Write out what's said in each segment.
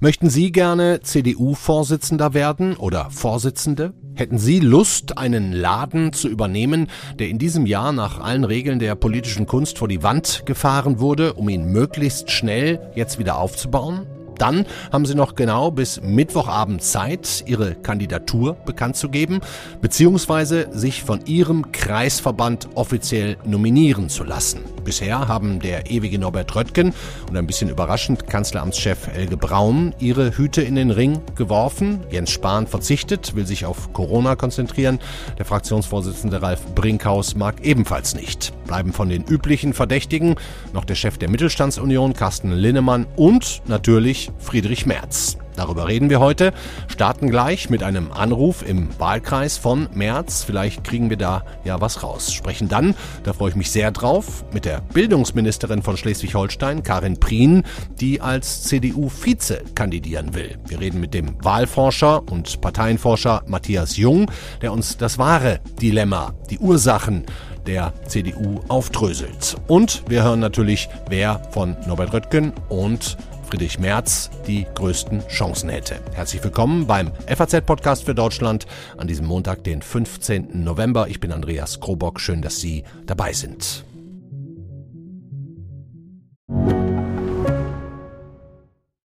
Möchten Sie gerne CDU-Vorsitzender werden oder Vorsitzende? Hätten Sie Lust, einen Laden zu übernehmen, der in diesem Jahr nach allen Regeln der politischen Kunst vor die Wand gefahren wurde, um ihn möglichst schnell jetzt wieder aufzubauen? Dann haben Sie noch genau bis Mittwochabend Zeit, Ihre Kandidatur bekannt zu geben, beziehungsweise sich von Ihrem Kreisverband offiziell nominieren zu lassen. Bisher haben der ewige Norbert Röttgen und ein bisschen überraschend Kanzleramtschef Elge Braun ihre Hüte in den Ring geworfen. Jens Spahn verzichtet, will sich auf Corona konzentrieren. Der Fraktionsvorsitzende Ralf Brinkhaus mag ebenfalls nicht. Bleiben von den üblichen Verdächtigen noch der Chef der Mittelstandsunion Carsten Linnemann und natürlich Friedrich Merz. Darüber reden wir heute, starten gleich mit einem Anruf im Wahlkreis von Merz. Vielleicht kriegen wir da ja was raus. Sprechen dann, da freue ich mich sehr drauf, mit der Bildungsministerin von Schleswig-Holstein, Karin Prien, die als CDU-Vize kandidieren will. Wir reden mit dem Wahlforscher und Parteienforscher Matthias Jung, der uns das wahre Dilemma, die Ursachen der CDU aufdröselt. Und wir hören natürlich, wer von Norbert Röttgen und Friedrich Merz die größten Chancen hätte. Herzlich willkommen beim FAZ-Podcast für Deutschland an diesem Montag, den 15. November. Ich bin Andreas Krobock. Schön, dass Sie dabei sind.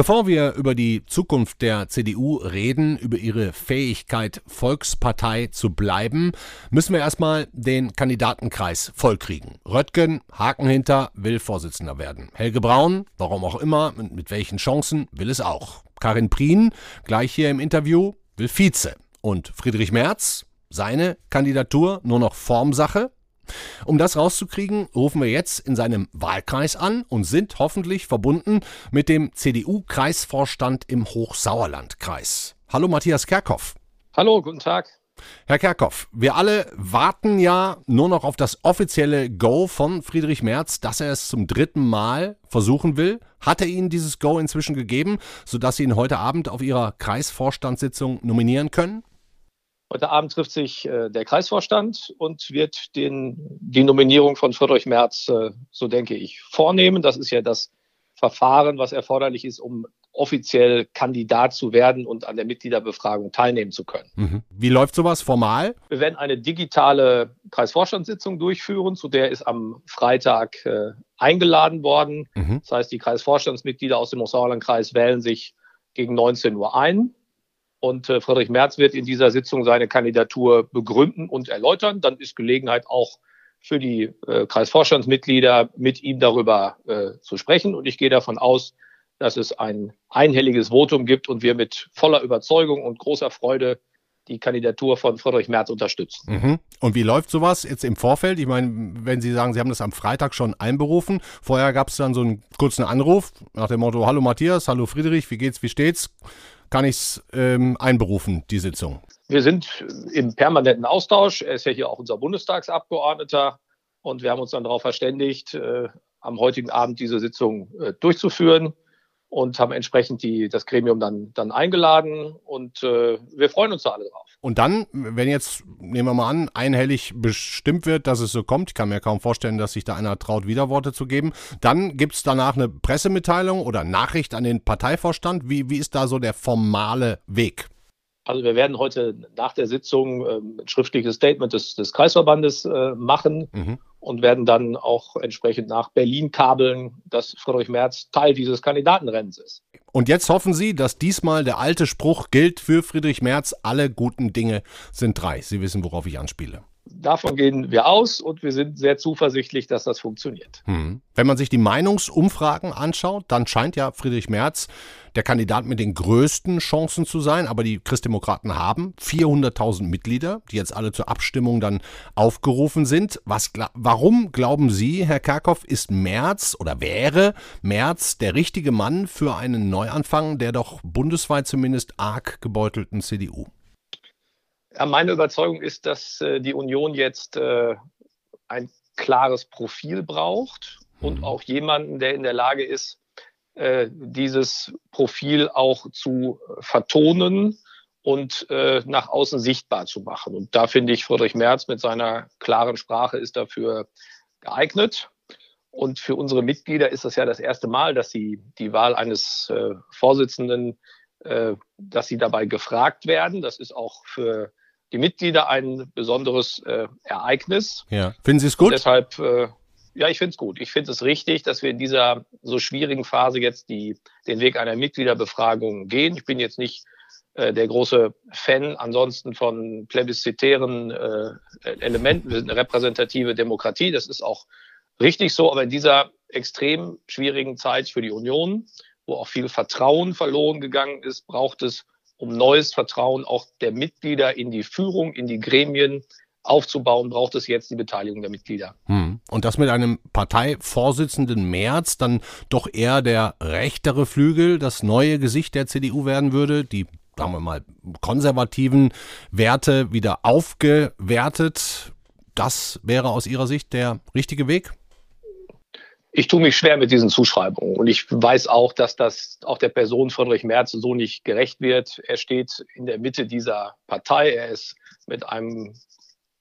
Bevor wir über die Zukunft der CDU reden, über ihre Fähigkeit, Volkspartei zu bleiben, müssen wir erstmal den Kandidatenkreis vollkriegen. Röttgen, Haken hinter, will Vorsitzender werden. Helge Braun, warum auch immer, und mit welchen Chancen, will es auch. Karin Prien, gleich hier im Interview, will Vize. Und Friedrich Merz, seine Kandidatur nur noch Formsache, um das rauszukriegen, rufen wir jetzt in seinem Wahlkreis an und sind hoffentlich verbunden mit dem CDU-Kreisvorstand im Hochsauerlandkreis. Hallo Matthias Kerkhoff. Hallo, guten Tag. Herr Kerkhoff, wir alle warten ja nur noch auf das offizielle Go von Friedrich Merz, dass er es zum dritten Mal versuchen will. Hat er Ihnen dieses Go inzwischen gegeben, sodass Sie ihn heute Abend auf Ihrer Kreisvorstandssitzung nominieren können? Heute Abend trifft sich äh, der Kreisvorstand und wird den, die Nominierung von Friedrich Merz, äh, so denke ich, vornehmen. Das ist ja das Verfahren, was erforderlich ist, um offiziell Kandidat zu werden und an der Mitgliederbefragung teilnehmen zu können. Mhm. Wie läuft sowas formal? Wir werden eine digitale Kreisvorstandssitzung durchführen, zu der ist am Freitag äh, eingeladen worden. Mhm. Das heißt, die Kreisvorstandsmitglieder aus dem Sauerlandkreis wählen sich gegen 19 Uhr ein. Und äh, Friedrich Merz wird in dieser Sitzung seine Kandidatur begründen und erläutern. Dann ist Gelegenheit auch für die äh, Kreisvorstandsmitglieder mit ihm darüber äh, zu sprechen. Und ich gehe davon aus, dass es ein einhelliges Votum gibt und wir mit voller Überzeugung und großer Freude die Kandidatur von Friedrich Merz unterstützen. Mhm. Und wie läuft sowas jetzt im Vorfeld? Ich meine, wenn Sie sagen, Sie haben das am Freitag schon einberufen, vorher gab es dann so einen kurzen Anruf nach dem Motto, hallo Matthias, hallo Friedrich, wie geht's, wie steht's? Kann ich es ähm, einberufen, die Sitzung? Wir sind im permanenten Austausch. Er ist ja hier auch unser Bundestagsabgeordneter. Und wir haben uns dann darauf verständigt, äh, am heutigen Abend diese Sitzung äh, durchzuführen und haben entsprechend die, das Gremium dann, dann eingeladen. Und äh, wir freuen uns da alle drauf. Und dann, wenn jetzt, nehmen wir mal an, einhellig bestimmt wird, dass es so kommt, ich kann mir kaum vorstellen, dass sich da einer traut, Widerworte zu geben, dann gibt es danach eine Pressemitteilung oder Nachricht an den Parteivorstand. Wie, wie ist da so der formale Weg? Also wir werden heute nach der Sitzung ähm, ein schriftliches Statement des, des Kreisverbandes äh, machen mhm. und werden dann auch entsprechend nach Berlin kabeln, dass Friedrich Merz Teil dieses Kandidatenrennens ist. Und jetzt hoffen Sie, dass diesmal der alte Spruch gilt für Friedrich Merz, alle guten Dinge sind drei. Sie wissen, worauf ich anspiele. Davon gehen wir aus und wir sind sehr zuversichtlich, dass das funktioniert. Hm. Wenn man sich die Meinungsumfragen anschaut, dann scheint ja Friedrich Merz der Kandidat mit den größten Chancen zu sein. Aber die Christdemokraten haben 400.000 Mitglieder, die jetzt alle zur Abstimmung dann aufgerufen sind. Was, warum glauben Sie, Herr Kerkhoff, ist Merz oder wäre Merz der richtige Mann für einen Neuanfang der doch bundesweit zumindest arg gebeutelten CDU? Ja, meine Überzeugung ist, dass äh, die Union jetzt äh, ein klares Profil braucht und mhm. auch jemanden, der in der Lage ist, äh, dieses Profil auch zu vertonen und äh, nach außen sichtbar zu machen. Und da finde ich, Friedrich Merz mit seiner klaren Sprache ist dafür geeignet. Und für unsere Mitglieder ist das ja das erste Mal, dass sie die Wahl eines äh, Vorsitzenden, äh, dass sie dabei gefragt werden. Das ist auch für die Mitglieder ein besonderes äh, Ereignis. Ja. Finden Sie es gut? Und deshalb, äh, ja, ich finde es gut. Ich finde es richtig, dass wir in dieser so schwierigen Phase jetzt die, den Weg einer Mitgliederbefragung gehen. Ich bin jetzt nicht äh, der große Fan ansonsten von plebiszitären äh, Elementen. Wir sind eine repräsentative Demokratie. Das ist auch richtig so. Aber in dieser extrem schwierigen Zeit für die Union, wo auch viel Vertrauen verloren gegangen ist, braucht es um neues Vertrauen auch der Mitglieder in die Führung, in die Gremien aufzubauen, braucht es jetzt die Beteiligung der Mitglieder. Hm. Und das mit einem Parteivorsitzenden März dann doch eher der rechtere Flügel, das neue Gesicht der CDU werden würde, die sagen wir mal, konservativen Werte wieder aufgewertet. Das wäre aus Ihrer Sicht der richtige Weg? Ich tue mich schwer mit diesen Zuschreibungen. Und ich weiß auch, dass das auch der Person Friedrich Merz so nicht gerecht wird. Er steht in der Mitte dieser Partei. Er ist mit einem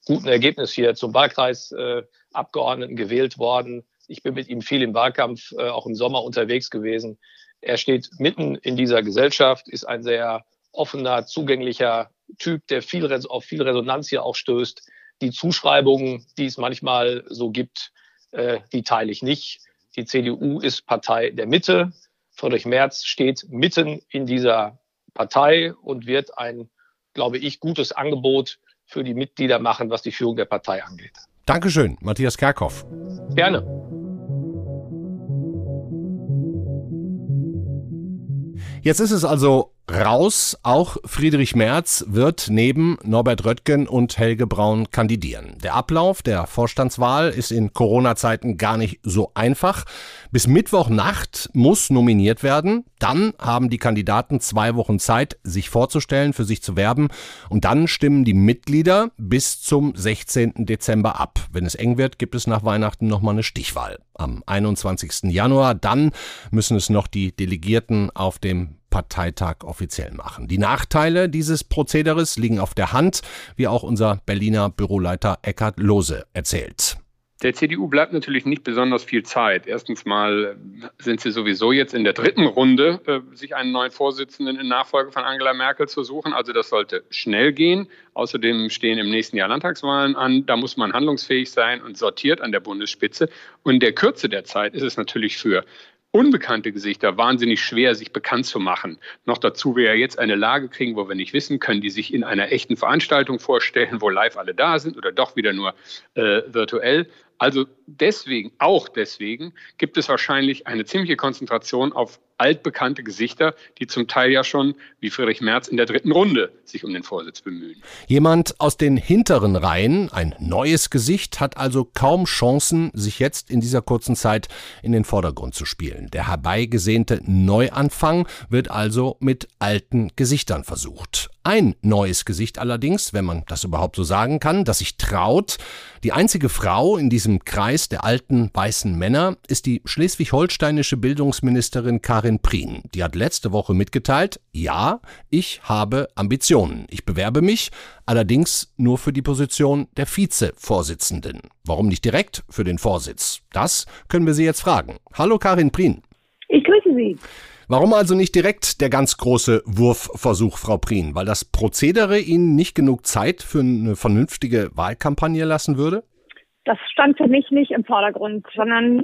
guten Ergebnis hier zum Wahlkreisabgeordneten äh, gewählt worden. Ich bin mit ihm viel im Wahlkampf, äh, auch im Sommer unterwegs gewesen. Er steht mitten in dieser Gesellschaft, ist ein sehr offener, zugänglicher Typ, der viel, auf viel Resonanz hier auch stößt. Die Zuschreibungen, die es manchmal so gibt, äh, die teile ich nicht. Die CDU ist Partei der Mitte. Friedrich Merz steht mitten in dieser Partei und wird ein, glaube ich, gutes Angebot für die Mitglieder machen, was die Führung der Partei angeht. Dankeschön, Matthias Kerkhoff. Gerne. Jetzt ist es also raus. Auch Friedrich Merz wird neben Norbert Röttgen und Helge Braun kandidieren. Der Ablauf der Vorstandswahl ist in Corona-Zeiten gar nicht so einfach. Bis Mittwochnacht muss nominiert werden. Dann haben die Kandidaten zwei Wochen Zeit, sich vorzustellen, für sich zu werben. Und dann stimmen die Mitglieder bis zum 16. Dezember ab. Wenn es eng wird, gibt es nach Weihnachten nochmal eine Stichwahl. Am 21. Januar, dann müssen es noch die Delegierten auf dem Parteitag offiziell machen. Die Nachteile dieses Prozederes liegen auf der Hand, wie auch unser Berliner Büroleiter Eckhard Lose erzählt. Der CDU bleibt natürlich nicht besonders viel Zeit. Erstens mal sind sie sowieso jetzt in der dritten Runde, äh, sich einen neuen Vorsitzenden in Nachfolge von Angela Merkel zu suchen. Also das sollte schnell gehen. Außerdem stehen im nächsten Jahr Landtagswahlen an. Da muss man handlungsfähig sein und sortiert an der Bundesspitze. Und in der Kürze der Zeit ist es natürlich für unbekannte Gesichter wahnsinnig schwer, sich bekannt zu machen. Noch dazu wir ja jetzt eine Lage kriegen, wo wir nicht wissen, können die sich in einer echten Veranstaltung vorstellen, wo live alle da sind oder doch wieder nur äh, virtuell. Also deswegen, auch deswegen, gibt es wahrscheinlich eine ziemliche Konzentration auf altbekannte Gesichter, die zum Teil ja schon, wie Friedrich Merz, in der dritten Runde sich um den Vorsitz bemühen. Jemand aus den hinteren Reihen, ein neues Gesicht, hat also kaum Chancen, sich jetzt in dieser kurzen Zeit in den Vordergrund zu spielen. Der herbeigesehnte Neuanfang wird also mit alten Gesichtern versucht. Ein neues Gesicht allerdings, wenn man das überhaupt so sagen kann, das sich traut. Die einzige Frau in diesem Kreis der alten weißen Männer ist die schleswig-holsteinische Bildungsministerin Karin Prien. Die hat letzte Woche mitgeteilt, ja, ich habe Ambitionen. Ich bewerbe mich, allerdings nur für die Position der Vizevorsitzenden. Warum nicht direkt für den Vorsitz? Das können wir Sie jetzt fragen. Hallo Karin Prien. Ich grüße Sie. Warum also nicht direkt der ganz große Wurfversuch, Frau Prien? Weil das Prozedere Ihnen nicht genug Zeit für eine vernünftige Wahlkampagne lassen würde? Das stand für mich nicht im Vordergrund, sondern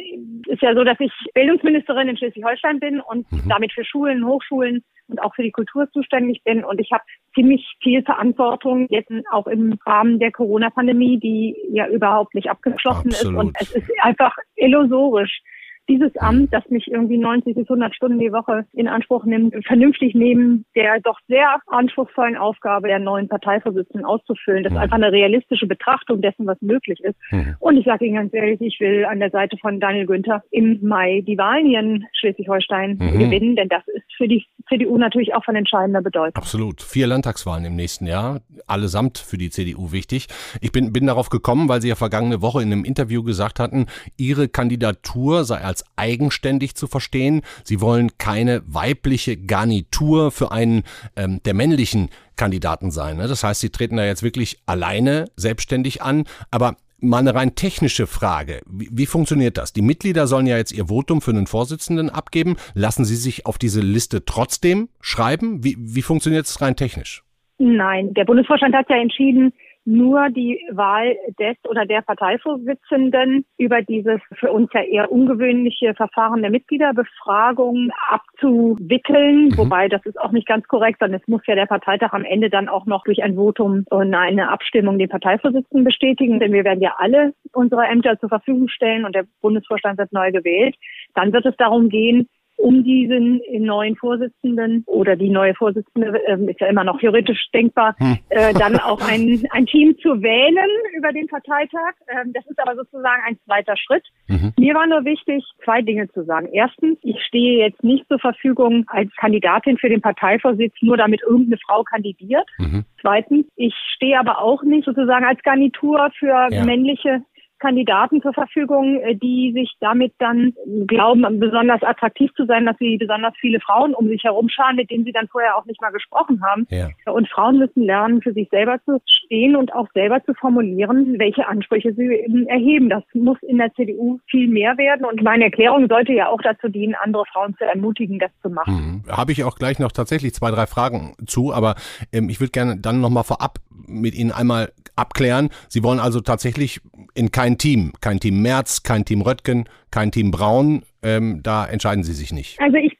ist ja so, dass ich Bildungsministerin in Schleswig-Holstein bin und mhm. damit für Schulen, Hochschulen und auch für die Kultur zuständig bin. Und ich habe ziemlich viel Verantwortung jetzt auch im Rahmen der Corona-Pandemie, die ja überhaupt nicht abgeschlossen Absolut. ist. Und es ist einfach illusorisch, dieses Amt, das mich irgendwie 90 bis 100 Stunden die Woche in Anspruch nimmt, vernünftig neben der doch sehr anspruchsvollen Aufgabe der neuen Parteivorsitzenden auszufüllen. Das ist einfach eine realistische Betrachtung dessen, was möglich ist. Mhm. Und ich sage Ihnen ganz ehrlich, ich will an der Seite von Daniel Günther im Mai die Wahlen hier in Schleswig-Holstein mhm. gewinnen, denn das ist für die CDU natürlich auch von entscheidender Bedeutung. Absolut. Vier Landtagswahlen im nächsten Jahr, allesamt für die CDU wichtig. Ich bin, bin darauf gekommen, weil Sie ja vergangene Woche in einem Interview gesagt hatten, Ihre Kandidatur sei als als eigenständig zu verstehen. Sie wollen keine weibliche Garnitur für einen ähm, der männlichen Kandidaten sein. Ne? Das heißt, sie treten da jetzt wirklich alleine selbstständig an. Aber mal eine rein technische Frage. Wie, wie, funktioniert das? Die Mitglieder sollen ja jetzt ihr Votum für einen Vorsitzenden abgeben. Lassen Sie sich auf diese Liste trotzdem schreiben? Wie, wie funktioniert es rein technisch? Nein, der Bundesvorstand hat ja entschieden, nur die Wahl des oder der Parteivorsitzenden über dieses für uns ja eher ungewöhnliche Verfahren der Mitgliederbefragung abzuwickeln. Mhm. Wobei das ist auch nicht ganz korrekt, sondern es muss ja der Parteitag am Ende dann auch noch durch ein Votum und eine Abstimmung den Parteivorsitzenden bestätigen, denn wir werden ja alle unsere Ämter zur Verfügung stellen und der Bundesvorstand wird neu gewählt. Dann wird es darum gehen, um diesen neuen Vorsitzenden oder die neue Vorsitzende äh, ist ja immer noch theoretisch denkbar, hm. äh, dann auch ein, ein Team zu wählen über den Parteitag. Ähm, das ist aber sozusagen ein zweiter Schritt. Mhm. Mir war nur wichtig, zwei Dinge zu sagen. Erstens, ich stehe jetzt nicht zur Verfügung als Kandidatin für den Parteivorsitz, nur damit irgendeine Frau kandidiert. Mhm. Zweitens, ich stehe aber auch nicht sozusagen als Garnitur für ja. männliche Kandidaten zur Verfügung, äh, die sich damit dann glauben, besonders attraktiv zu sein, dass sie besonders viele Frauen um sich herum scharen, mit denen sie dann vorher auch nicht mal gesprochen haben. Ja. Und Frauen müssen lernen, für sich selber zu stehen und auch selber zu formulieren, welche Ansprüche sie erheben. Das muss in der CDU viel mehr werden. Und meine Erklärung sollte ja auch dazu dienen, andere Frauen zu ermutigen, das zu machen. Mhm. Habe ich auch gleich noch tatsächlich zwei, drei Fragen zu, aber ähm, ich würde gerne dann nochmal vorab mit Ihnen einmal abklären. Sie wollen also tatsächlich in kein Team, kein Team Merz, kein Team Röttgen, kein Team Braun. Ähm, da entscheiden Sie sich nicht. Also ich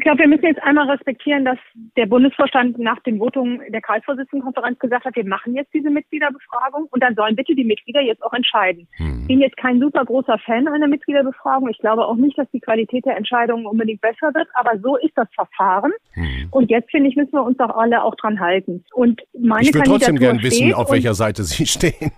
ich glaube, wir müssen jetzt einmal respektieren, dass der Bundesvorstand nach den Votungen der Kreisvorsitzendenkonferenz gesagt hat, wir machen jetzt diese Mitgliederbefragung und dann sollen bitte die Mitglieder jetzt auch entscheiden. Hm. Ich bin jetzt kein super großer Fan einer Mitgliederbefragung. Ich glaube auch nicht, dass die Qualität der Entscheidungen unbedingt besser wird, aber so ist das Verfahren. Hm. Und jetzt, finde ich, müssen wir uns doch alle auch dran halten. Und meine ich würde trotzdem gerne wissen, auf welcher Seite Sie stehen.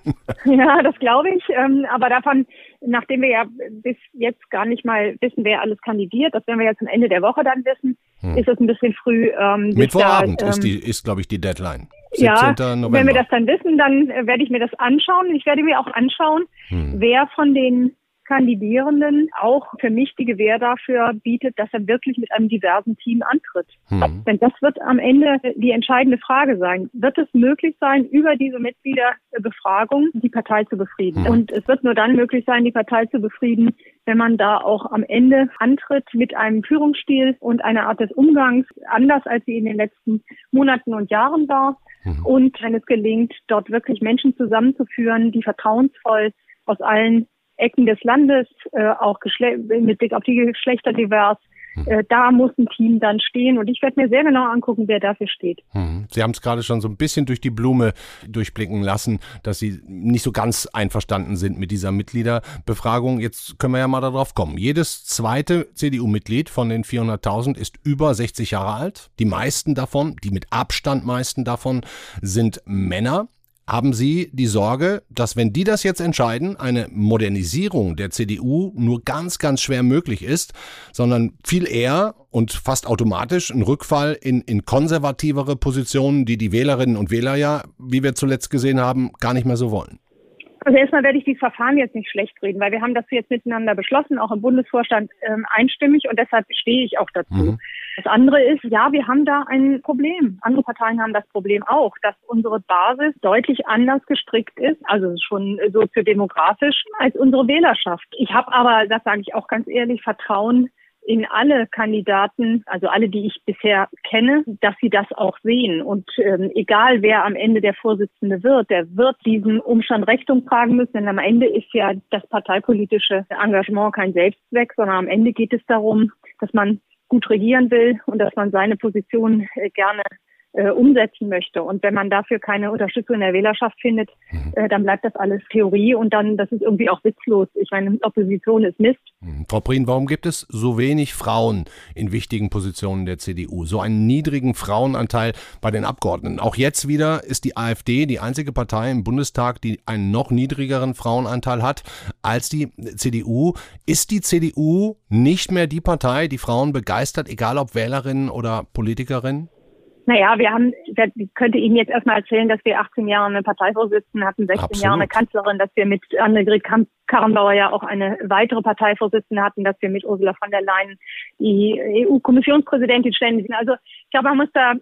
ja, das glaube ich. Ähm, aber davon nachdem wir ja bis jetzt gar nicht mal wissen, wer alles kandidiert, das werden wir ja zum Ende der Woche dann wissen, hm. ist es ein bisschen früh. Ähm, Mittwochabend da, ähm, ist, die, ist glaube ich, die Deadline. Ja, November. wenn wir das dann wissen, dann äh, werde ich mir das anschauen. Ich werde mir auch anschauen, hm. wer von den Kandidierenden auch für mich die Gewähr dafür bietet, dass er wirklich mit einem diversen Team antritt. Hm. Denn das wird am Ende die entscheidende Frage sein. Wird es möglich sein, über diese Mitgliederbefragung die Partei zu befrieden? Hm. Und es wird nur dann möglich sein, die Partei zu befrieden, wenn man da auch am Ende antritt mit einem Führungsstil und einer Art des Umgangs, anders als sie in den letzten Monaten und Jahren war. Hm. Und wenn es gelingt, dort wirklich Menschen zusammenzuführen, die vertrauensvoll aus allen Ecken des Landes, äh, auch mit Blick auf die Geschlechter divers. Hm. Äh, da muss ein Team dann stehen und ich werde mir sehr genau angucken, wer dafür steht. Hm. Sie haben es gerade schon so ein bisschen durch die Blume durchblicken lassen, dass Sie nicht so ganz einverstanden sind mit dieser Mitgliederbefragung. Jetzt können wir ja mal darauf kommen. Jedes zweite CDU-Mitglied von den 400.000 ist über 60 Jahre alt. Die meisten davon, die mit Abstand meisten davon, sind Männer. Haben Sie die Sorge, dass wenn die das jetzt entscheiden, eine Modernisierung der CDU nur ganz, ganz schwer möglich ist, sondern viel eher und fast automatisch ein Rückfall in, in konservativere Positionen, die die Wählerinnen und Wähler ja, wie wir zuletzt gesehen haben, gar nicht mehr so wollen? Also erstmal werde ich die Verfahren jetzt nicht schlecht reden, weil wir haben das jetzt miteinander beschlossen, auch im Bundesvorstand ähm, einstimmig und deshalb stehe ich auch dazu. Mhm. Das andere ist, ja, wir haben da ein Problem. Andere Parteien haben das Problem auch, dass unsere Basis deutlich anders gestrickt ist, also schon soziodemografisch, als unsere Wählerschaft. Ich habe aber, das sage ich auch ganz ehrlich, Vertrauen in alle Kandidaten, also alle, die ich bisher kenne, dass sie das auch sehen. Und ähm, egal, wer am Ende der Vorsitzende wird, der wird diesen Umstand Rechnung tragen müssen. Denn am Ende ist ja das parteipolitische Engagement kein Selbstzweck, sondern am Ende geht es darum, dass man gut regieren will und dass man seine Position äh, gerne äh, umsetzen möchte. Und wenn man dafür keine Unterstützung in der Wählerschaft findet, mhm. äh, dann bleibt das alles Theorie und dann, das ist irgendwie auch witzlos. Ich meine, Opposition ist Mist. Mhm. Frau Prien, warum gibt es so wenig Frauen in wichtigen Positionen der CDU? So einen niedrigen Frauenanteil bei den Abgeordneten. Auch jetzt wieder ist die AfD die einzige Partei im Bundestag, die einen noch niedrigeren Frauenanteil hat als die CDU. Ist die CDU nicht mehr die Partei, die Frauen begeistert, egal ob Wählerinnen oder Politikerinnen? Naja, wir haben, ich könnte Ihnen jetzt erstmal erzählen, dass wir 18 Jahre eine Parteivorsitzende hatten, 16 Absolut. Jahre eine Kanzlerin, dass wir mit Annegret Karrenbauer ja auch eine weitere Parteivorsitzende hatten, dass wir mit Ursula von der Leyen die EU-Kommissionspräsidentin ständig sind. Also ich glaube, man muss da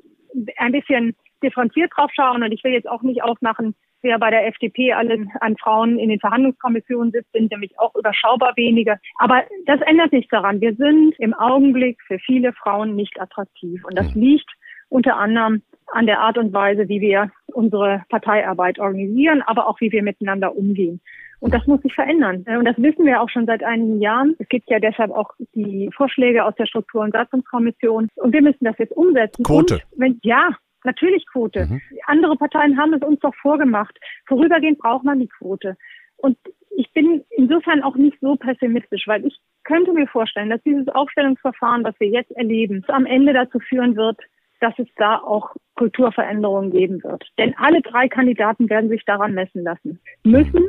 ein bisschen differenziert drauf schauen und ich will jetzt auch nicht aufmachen, wer bei der FDP alle an Frauen in den Verhandlungskommissionen sitzt, sind nämlich auch überschaubar wenige. Aber das ändert nichts daran. Wir sind im Augenblick für viele Frauen nicht attraktiv. Und das liegt unter anderem an der Art und Weise, wie wir unsere Parteiarbeit organisieren, aber auch wie wir miteinander umgehen. Und das muss sich verändern. Und das wissen wir auch schon seit einigen Jahren. Es gibt ja deshalb auch die Vorschläge aus der Struktur- und Satzungskommission. Und wir müssen das jetzt umsetzen. Quote. Und wenn, ja, natürlich Quote. Mhm. Andere Parteien haben es uns doch vorgemacht. Vorübergehend braucht man die Quote. Und ich bin insofern auch nicht so pessimistisch, weil ich könnte mir vorstellen, dass dieses Aufstellungsverfahren, das wir jetzt erleben, am Ende dazu führen wird, dass es da auch Kulturveränderungen geben wird. Denn alle drei Kandidaten werden sich daran messen lassen müssen.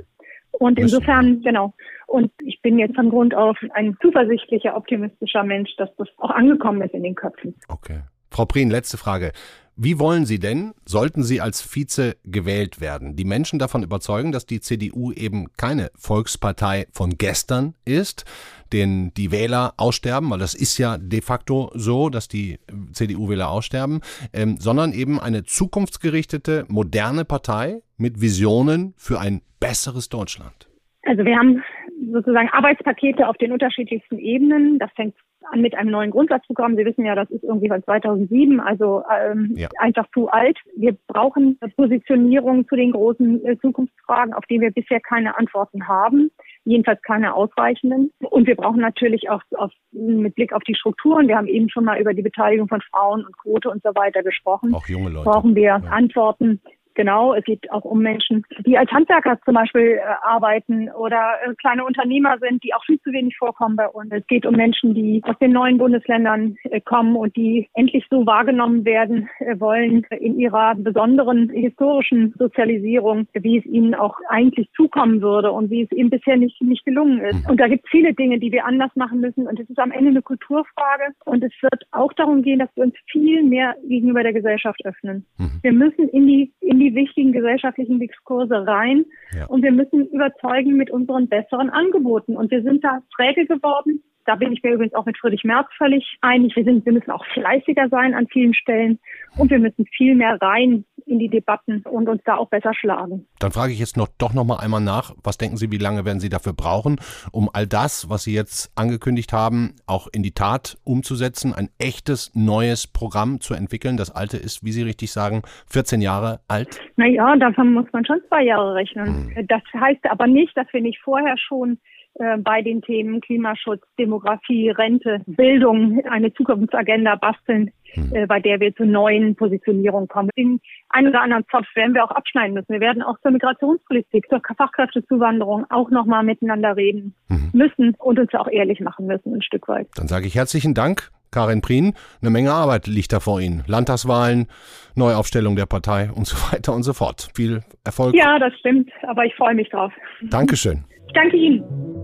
Und insofern, genau. Und ich bin jetzt von Grund auf ein zuversichtlicher, optimistischer Mensch, dass das auch angekommen ist in den Köpfen. Okay. Frau Prien, letzte Frage. Wie wollen Sie denn, sollten Sie als Vize gewählt werden, die Menschen davon überzeugen, dass die CDU eben keine Volkspartei von gestern ist, den die Wähler aussterben, weil das ist ja de facto so, dass die CDU-Wähler aussterben, ähm, sondern eben eine zukunftsgerichtete, moderne Partei mit Visionen für ein besseres Deutschland? Also wir haben sozusagen Arbeitspakete auf den unterschiedlichsten Ebenen. Das fängt mit einem neuen Grundsatzprogramm. Sie wissen ja, das ist irgendwie von 2007, also ähm, ja. einfach zu alt. Wir brauchen Positionierung zu den großen äh, Zukunftsfragen, auf die wir bisher keine Antworten haben, jedenfalls keine ausreichenden. Und wir brauchen natürlich auch auf, mit Blick auf die Strukturen, wir haben eben schon mal über die Beteiligung von Frauen und Quote und so weiter gesprochen, auch junge Leute. brauchen wir ja. Antworten Genau, es geht auch um Menschen, die als Handwerker zum Beispiel äh, arbeiten oder äh, kleine Unternehmer sind, die auch viel zu wenig vorkommen bei uns. Es geht um Menschen, die aus den neuen Bundesländern äh, kommen und die endlich so wahrgenommen werden äh, wollen in ihrer besonderen historischen Sozialisierung, wie es ihnen auch eigentlich zukommen würde und wie es ihnen bisher nicht, nicht gelungen ist. Und da gibt es viele Dinge, die wir anders machen müssen. Und es ist am Ende eine Kulturfrage. Und es wird auch darum gehen, dass wir uns viel mehr gegenüber der Gesellschaft öffnen. Mhm. Wir müssen in die, in die wichtigen gesellschaftlichen Diskurse rein ja. und wir müssen überzeugen mit unseren besseren Angeboten. Und wir sind da träge geworden. Da bin ich mir übrigens auch mit Friedrich Merz völlig einig. Wir, sind, wir müssen auch fleißiger sein an vielen Stellen und wir müssen viel mehr rein in die Debatten und uns da auch besser schlagen. Dann frage ich jetzt noch doch noch mal einmal nach, was denken Sie, wie lange werden Sie dafür brauchen, um all das, was Sie jetzt angekündigt haben, auch in die Tat umzusetzen, ein echtes neues Programm zu entwickeln? Das alte ist, wie Sie richtig sagen, 14 Jahre alt. Naja, davon muss man schon zwei Jahre rechnen. Hm. Das heißt aber nicht, dass wir nicht vorher schon äh, bei den Themen Klimaschutz, Demografie, Rente, Bildung eine Zukunftsagenda basteln, hm. äh, bei der wir zu neuen Positionierungen kommen. Den einen oder anderen Zopf werden wir auch abschneiden müssen. Wir werden auch zur Migrationspolitik, zur Fachkräftezuwanderung auch nochmal miteinander reden hm. müssen und uns auch ehrlich machen müssen, ein Stück weit. Dann sage ich herzlichen Dank. Karin Prien, eine Menge Arbeit liegt da vor Ihnen. Landtagswahlen, Neuaufstellung der Partei und so weiter und so fort. Viel Erfolg. Ja, das stimmt, aber ich freue mich drauf. Dankeschön. Ich danke Ihnen.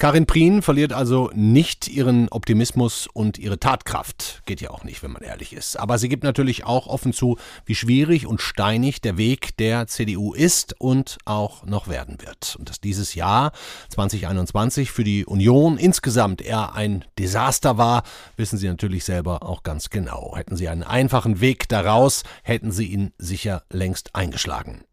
Karin Prien verliert also nicht ihren Optimismus und ihre Tatkraft. Geht ja auch nicht, wenn man ehrlich ist. Aber sie gibt natürlich auch offen zu, wie schwierig und steinig der Weg der CDU ist und auch noch werden wird. Und dass dieses Jahr 2021 für die Union insgesamt eher ein Desaster war, wissen sie natürlich selber auch ganz genau. Hätten sie einen einfachen Weg daraus, hätten sie ihn sicher längst eingeschlagen.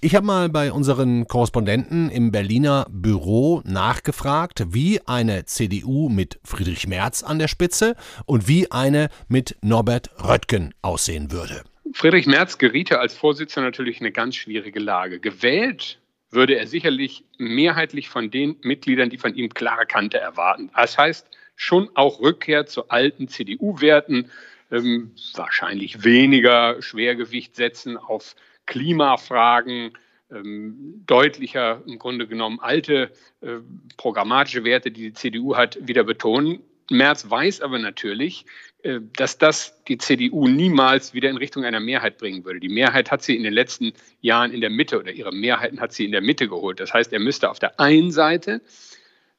Ich habe mal bei unseren Korrespondenten im Berliner Büro nachgefragt, wie eine CDU mit Friedrich Merz an der Spitze und wie eine mit Norbert Röttgen aussehen würde. Friedrich Merz geriete als Vorsitzender natürlich in eine ganz schwierige Lage. Gewählt würde er sicherlich mehrheitlich von den Mitgliedern, die von ihm klare Kante erwarten. Das heißt, schon auch Rückkehr zu alten CDU-Werten, ähm, wahrscheinlich weniger Schwergewicht setzen auf Klimafragen, ähm, deutlicher im Grunde genommen alte äh, programmatische Werte, die die CDU hat, wieder betonen. Merz weiß aber natürlich, äh, dass das die CDU niemals wieder in Richtung einer Mehrheit bringen würde. Die Mehrheit hat sie in den letzten Jahren in der Mitte oder ihre Mehrheiten hat sie in der Mitte geholt. Das heißt, er müsste auf der einen Seite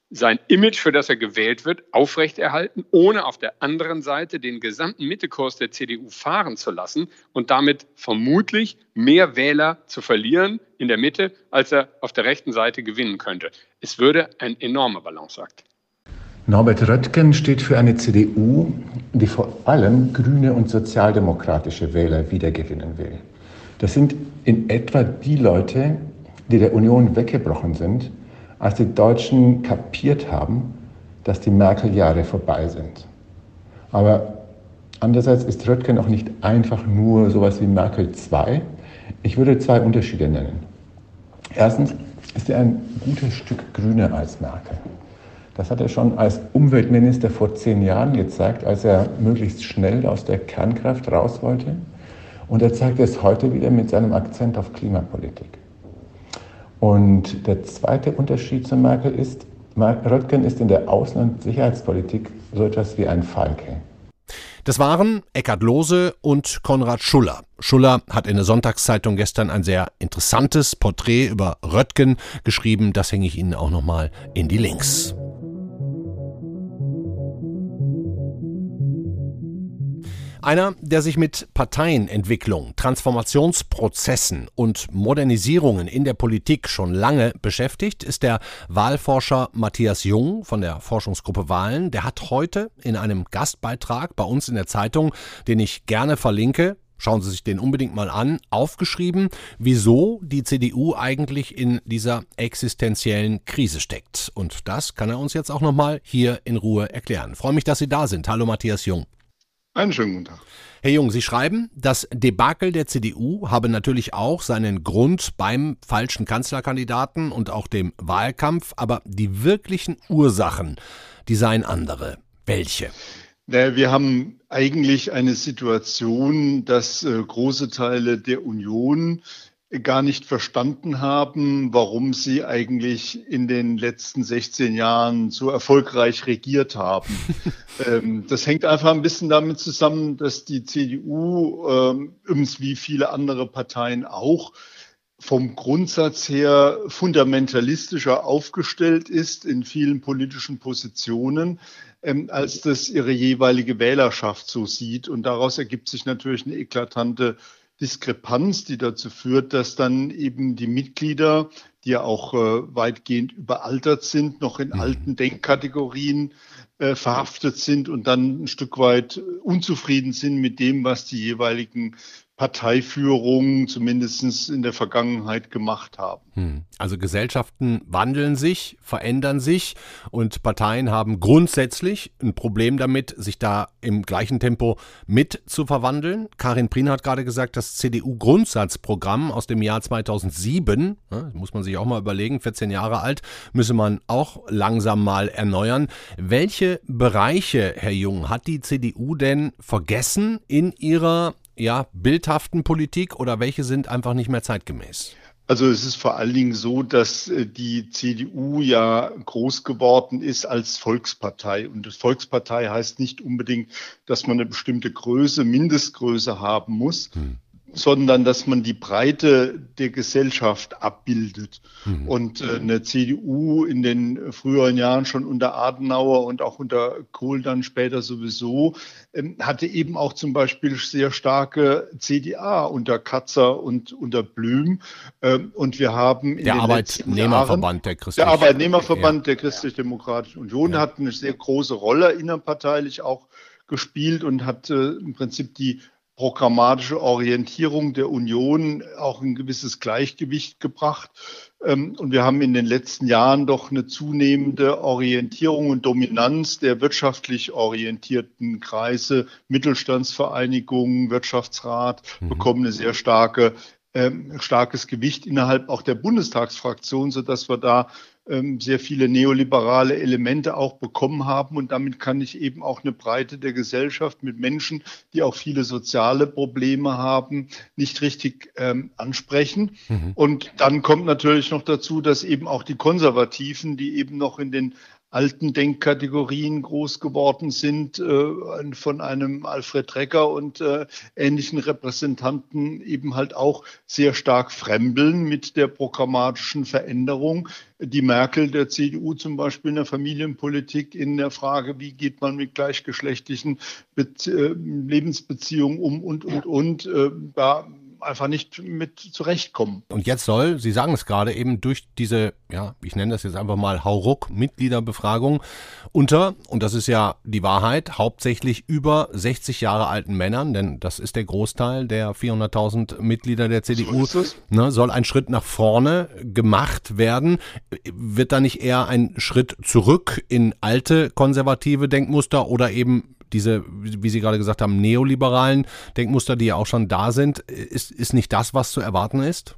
sein Image, für das er gewählt wird, aufrechterhalten, ohne auf der anderen Seite den gesamten Mittekurs der CDU fahren zu lassen und damit vermutlich mehr Wähler zu verlieren in der Mitte, als er auf der rechten Seite gewinnen könnte. Es würde ein enormer Balanceakt. Norbert Röttgen steht für eine CDU, die vor allem grüne und sozialdemokratische Wähler wiedergewinnen will. Das sind in etwa die Leute, die der Union weggebrochen sind, als die Deutschen kapiert haben, dass die Merkel-Jahre vorbei sind. Aber andererseits ist Röttgen auch nicht einfach nur sowas wie Merkel 2. Ich würde zwei Unterschiede nennen. Erstens ist er ein gutes Stück grüner als Merkel. Das hat er schon als Umweltminister vor zehn Jahren gezeigt, als er möglichst schnell aus der Kernkraft raus wollte. Und er zeigt es heute wieder mit seinem Akzent auf Klimapolitik. Und der zweite Unterschied zu Merkel ist, Röttgen ist in der Außen- und Sicherheitspolitik so etwas wie ein Falke. Das waren Eckhard Lohse und Konrad Schuller. Schuller hat in der Sonntagszeitung gestern ein sehr interessantes Porträt über Röttgen geschrieben. Das hänge ich Ihnen auch nochmal in die Links. Einer, der sich mit Parteienentwicklung, Transformationsprozessen und Modernisierungen in der Politik schon lange beschäftigt, ist der Wahlforscher Matthias Jung von der Forschungsgruppe Wahlen. Der hat heute in einem Gastbeitrag bei uns in der Zeitung, den ich gerne verlinke, Schauen Sie sich den unbedingt mal an, aufgeschrieben, wieso die CDU eigentlich in dieser existenziellen Krise steckt. Und das kann er uns jetzt auch nochmal hier in Ruhe erklären. Freue mich, dass Sie da sind. Hallo Matthias Jung. Einen schönen guten Tag. Herr Jung, Sie schreiben, das Debakel der CDU habe natürlich auch seinen Grund beim falschen Kanzlerkandidaten und auch dem Wahlkampf, aber die wirklichen Ursachen, die seien andere. Welche? Naja, wir haben eigentlich eine Situation, dass äh, große Teile der Union gar nicht verstanden haben, warum sie eigentlich in den letzten 16 Jahren so erfolgreich regiert haben. ähm, das hängt einfach ein bisschen damit zusammen, dass die CDU, ähm, übrigens wie viele andere Parteien auch, vom Grundsatz her fundamentalistischer aufgestellt ist in vielen politischen Positionen, ähm, als das ihre jeweilige Wählerschaft so sieht. Und daraus ergibt sich natürlich eine eklatante Diskrepanz, die dazu führt, dass dann eben die Mitglieder, die ja auch äh, weitgehend überaltert sind, noch in mhm. alten Denkkategorien äh, verhaftet sind und dann ein Stück weit unzufrieden sind mit dem, was die jeweiligen Parteiführung zumindest in der Vergangenheit gemacht haben. Hm. Also Gesellschaften wandeln sich, verändern sich und Parteien haben grundsätzlich ein Problem damit, sich da im gleichen Tempo mit zu verwandeln. Karin Prien hat gerade gesagt, das CDU-Grundsatzprogramm aus dem Jahr 2007, muss man sich auch mal überlegen, 14 Jahre alt, müsse man auch langsam mal erneuern. Welche Bereiche, Herr Jung, hat die CDU denn vergessen in ihrer ja, bildhaften Politik oder welche sind einfach nicht mehr zeitgemäß? Also es ist vor allen Dingen so, dass äh, die CDU ja groß geworden ist als Volkspartei. Und Volkspartei heißt nicht unbedingt, dass man eine bestimmte Größe, Mindestgröße haben muss, hm sondern dass man die Breite der Gesellschaft abbildet. Mhm. Und äh, eine CDU in den früheren Jahren schon unter Adenauer und auch unter Kohl dann später sowieso ähm, hatte eben auch zum Beispiel sehr starke CDA unter Katzer und unter Blüm. Ähm, und wir haben in der Arbeitnehmerverband der Christlich der Arbeitnehmerverband ja. der Christlich-Demokratischen Union ja. hat eine sehr große Rolle innerparteilich auch gespielt und hat äh, im Prinzip die programmatische Orientierung der Union auch ein gewisses Gleichgewicht gebracht. Ähm, und wir haben in den letzten Jahren doch eine zunehmende Orientierung und Dominanz der wirtschaftlich orientierten Kreise, Mittelstandsvereinigungen, Wirtschaftsrat mhm. bekommen eine sehr starke ähm, starkes Gewicht innerhalb auch der Bundestagsfraktion, so dass wir da sehr viele neoliberale Elemente auch bekommen haben. Und damit kann ich eben auch eine Breite der Gesellschaft mit Menschen, die auch viele soziale Probleme haben, nicht richtig ähm, ansprechen. Mhm. Und dann kommt natürlich noch dazu, dass eben auch die Konservativen, die eben noch in den alten Denkkategorien groß geworden sind, äh, von einem Alfred Drecker und äh, ähnlichen Repräsentanten eben halt auch sehr stark fremdeln mit der programmatischen Veränderung. Die Merkel der CDU zum Beispiel in der Familienpolitik in der Frage, wie geht man mit gleichgeschlechtlichen Be äh, Lebensbeziehungen um und, und, und. Äh, da einfach nicht mit zurechtkommen. Und jetzt soll, Sie sagen es gerade eben, durch diese, ja, ich nenne das jetzt einfach mal Hauruck-Mitgliederbefragung unter, und das ist ja die Wahrheit, hauptsächlich über 60 Jahre alten Männern, denn das ist der Großteil der 400.000 Mitglieder der CDU, so ne, soll ein Schritt nach vorne gemacht werden. Wird da nicht eher ein Schritt zurück in alte konservative Denkmuster oder eben diese, wie Sie gerade gesagt haben, neoliberalen Denkmuster, die ja auch schon da sind, ist, ist nicht das, was zu erwarten ist?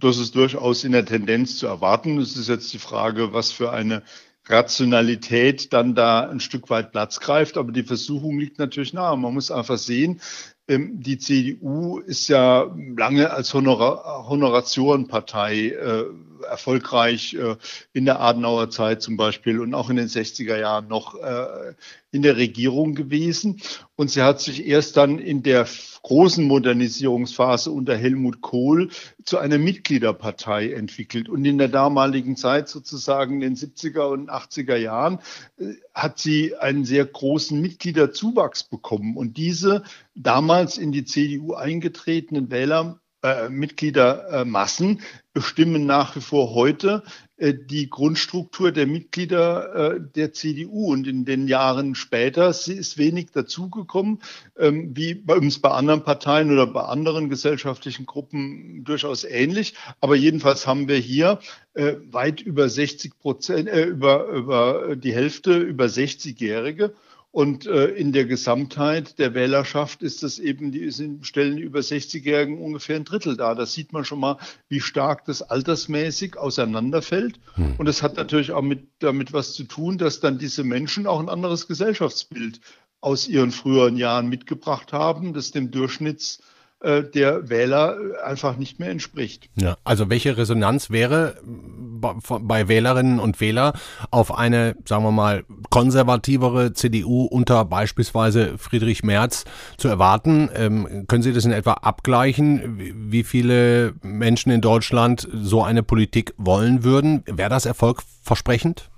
Das ist durchaus in der Tendenz zu erwarten. Es ist jetzt die Frage, was für eine Rationalität dann da ein Stück weit Platz greift. Aber die Versuchung liegt natürlich nahe. Man muss einfach sehen, ähm, die CDU ist ja lange als Honora Honoratiorenpartei äh, erfolgreich äh, in der Adenauer Zeit zum Beispiel und auch in den 60er Jahren noch äh, in der Regierung gewesen. Und sie hat sich erst dann in der großen Modernisierungsphase unter Helmut Kohl zu einer Mitgliederpartei entwickelt. Und in der damaligen Zeit, sozusagen in den 70er und 80er Jahren, äh, hat sie einen sehr großen Mitgliederzuwachs bekommen. Und diese damals in die CDU eingetretenen Wähler äh, Mitgliedermassen bestimmen nach wie vor heute äh, die Grundstruktur der Mitglieder äh, der CDU. Und in den Jahren später ist wenig dazugekommen, ähm, wie bei uns bei anderen Parteien oder bei anderen gesellschaftlichen Gruppen durchaus ähnlich. Aber jedenfalls haben wir hier weit über 60 Prozent, über, über die Hälfte über 60-Jährige. Und äh, in der Gesamtheit der Wählerschaft ist das eben, die sind, stellen über 60-Jährigen ungefähr ein Drittel da. Da sieht man schon mal, wie stark das altersmäßig auseinanderfällt. Hm. Und es hat natürlich auch mit, damit was zu tun, dass dann diese Menschen auch ein anderes Gesellschaftsbild aus ihren früheren Jahren mitgebracht haben, das dem Durchschnitts äh, der Wähler äh, einfach nicht mehr entspricht. Ja, also welche Resonanz wäre bei Wählerinnen und Wählern auf eine, sagen wir mal, konservativere CDU unter beispielsweise Friedrich Merz zu erwarten? Ähm, können Sie das in etwa abgleichen, wie viele Menschen in Deutschland so eine Politik wollen würden? Wäre das erfolgversprechend?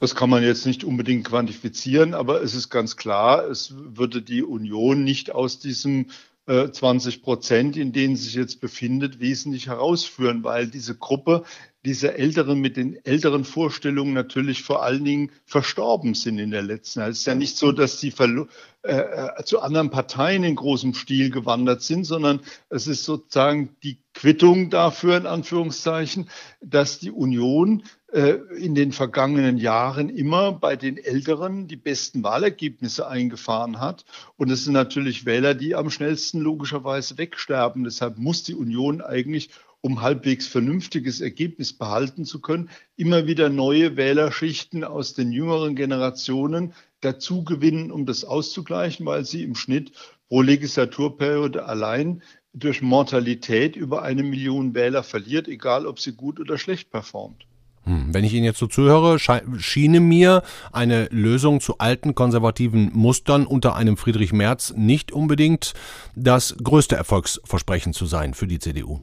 Das kann man jetzt nicht unbedingt quantifizieren, aber es ist ganz klar, es würde die Union nicht aus diesem 20 äh, Prozent, in denen sich jetzt befindet, wesentlich herausführen, weil diese Gruppe, diese Älteren mit den älteren Vorstellungen natürlich vor allen Dingen verstorben sind in der letzten Zeit. Es ist ja nicht so, dass sie äh, äh, zu anderen Parteien in großem Stil gewandert sind, sondern es ist sozusagen die Quittung dafür, in Anführungszeichen, dass die Union in den vergangenen Jahren immer bei den Älteren die besten Wahlergebnisse eingefahren hat. Und es sind natürlich Wähler, die am schnellsten logischerweise wegsterben. Deshalb muss die Union eigentlich um halbwegs vernünftiges Ergebnis behalten zu können, immer wieder neue Wählerschichten aus den jüngeren Generationen dazu gewinnen, um das auszugleichen, weil sie im Schnitt pro Legislaturperiode allein durch Mortalität über eine Million Wähler verliert, egal ob sie gut oder schlecht performt. Hm, wenn ich Ihnen jetzt so zuhöre, schiene mir eine Lösung zu alten konservativen Mustern unter einem Friedrich Merz nicht unbedingt das größte Erfolgsversprechen zu sein für die CDU.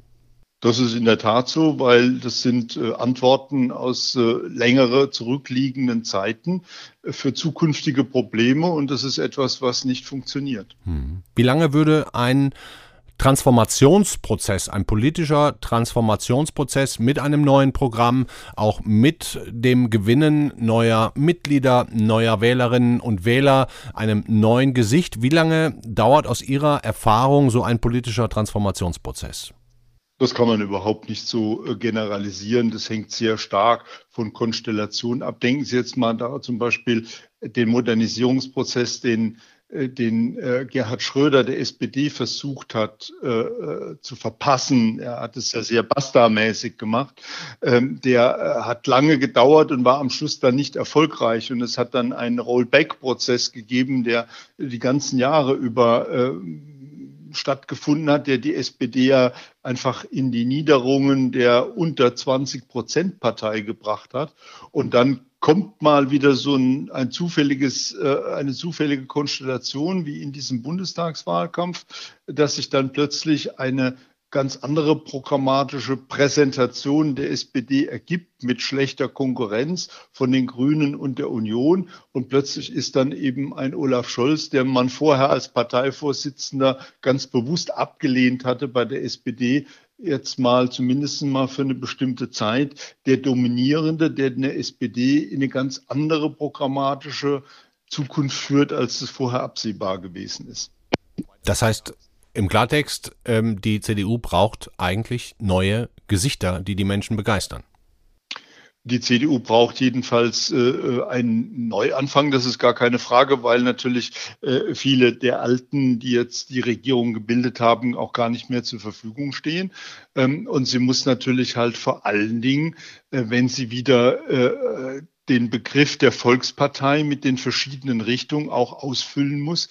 Das ist in der Tat so, weil das sind äh, Antworten aus äh, längere zurückliegenden Zeiten äh, für zukünftige Probleme und das ist etwas, was nicht funktioniert. Hm. Wie lange würde ein Transformationsprozess, ein politischer Transformationsprozess mit einem neuen Programm, auch mit dem Gewinnen neuer Mitglieder, neuer Wählerinnen und Wähler, einem neuen Gesicht. Wie lange dauert aus Ihrer Erfahrung so ein politischer Transformationsprozess? Das kann man überhaupt nicht so äh, generalisieren. Das hängt sehr stark von Konstellationen ab. Denken Sie jetzt mal da zum Beispiel den Modernisierungsprozess, den den äh, Gerhard Schröder der SPD versucht hat äh, äh, zu verpassen. Er hat es ja sehr Basta-mäßig gemacht. Ähm, der äh, hat lange gedauert und war am Schluss dann nicht erfolgreich. Und es hat dann einen Rollback-Prozess gegeben, der die ganzen Jahre über äh, stattgefunden hat, der die SPD ja einfach in die Niederungen der unter 20 Prozent Partei gebracht hat. Und dann kommt mal wieder so ein, ein zufälliges, äh, eine zufällige Konstellation wie in diesem Bundestagswahlkampf, dass sich dann plötzlich eine ganz andere programmatische Präsentation der SPD ergibt mit schlechter Konkurrenz von den Grünen und der Union. Und plötzlich ist dann eben ein Olaf Scholz, der man vorher als Parteivorsitzender ganz bewusst abgelehnt hatte bei der SPD, jetzt mal zumindest mal für eine bestimmte Zeit der Dominierende, der in der SPD in eine ganz andere programmatische Zukunft führt, als es vorher absehbar gewesen ist. Das heißt, im Klartext, ähm, die CDU braucht eigentlich neue Gesichter, die die Menschen begeistern. Die CDU braucht jedenfalls äh, einen Neuanfang, das ist gar keine Frage, weil natürlich äh, viele der Alten, die jetzt die Regierung gebildet haben, auch gar nicht mehr zur Verfügung stehen. Ähm, und sie muss natürlich halt vor allen Dingen, äh, wenn sie wieder äh, den Begriff der Volkspartei mit den verschiedenen Richtungen auch ausfüllen muss,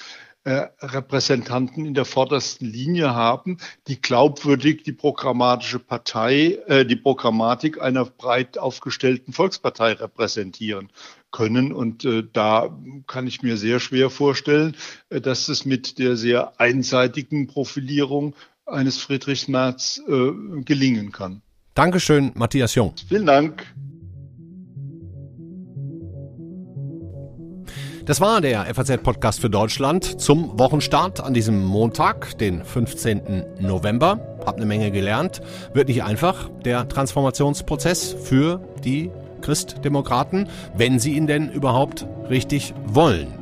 äh, Repräsentanten in der vordersten Linie haben, die glaubwürdig die programmatische Partei, äh, die Programmatik einer breit aufgestellten Volkspartei repräsentieren können. Und äh, da kann ich mir sehr schwer vorstellen, äh, dass es mit der sehr einseitigen Profilierung eines Friedrich Merz äh, gelingen kann. Dankeschön, Matthias Jung. Vielen Dank. Das war der FAZ-Podcast für Deutschland zum Wochenstart an diesem Montag, den 15. November. Hab eine Menge gelernt. Wird nicht einfach, der Transformationsprozess für die Christdemokraten, wenn sie ihn denn überhaupt richtig wollen.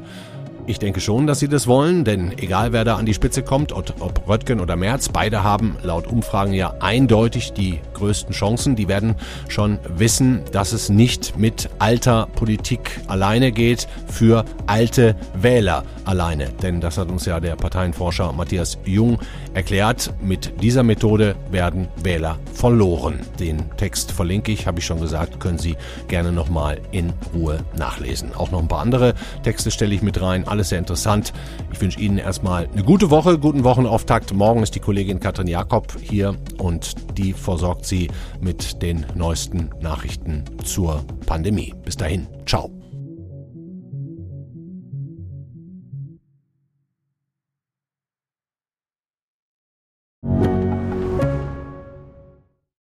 Ich denke schon, dass sie das wollen, denn egal wer da an die Spitze kommt, ob Röttgen oder Merz, beide haben laut Umfragen ja eindeutig die größten Chancen. Die werden schon wissen, dass es nicht mit alter Politik alleine geht, für alte Wähler alleine. Denn das hat uns ja der Parteienforscher Matthias Jung erklärt. Mit dieser Methode werden Wähler verloren. Den Text verlinke ich, habe ich schon gesagt, können Sie gerne nochmal in Ruhe nachlesen. Auch noch ein paar andere Texte stelle ich mit rein alles sehr interessant. Ich wünsche Ihnen erstmal eine gute Woche, guten Wochenauftakt. Morgen ist die Kollegin Katrin Jakob hier und die versorgt Sie mit den neuesten Nachrichten zur Pandemie. Bis dahin, ciao.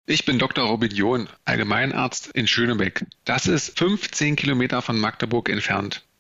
Ich bin Dr. Robin John, Allgemeinarzt in Schönebeck. Das ist 15 Kilometer von Magdeburg entfernt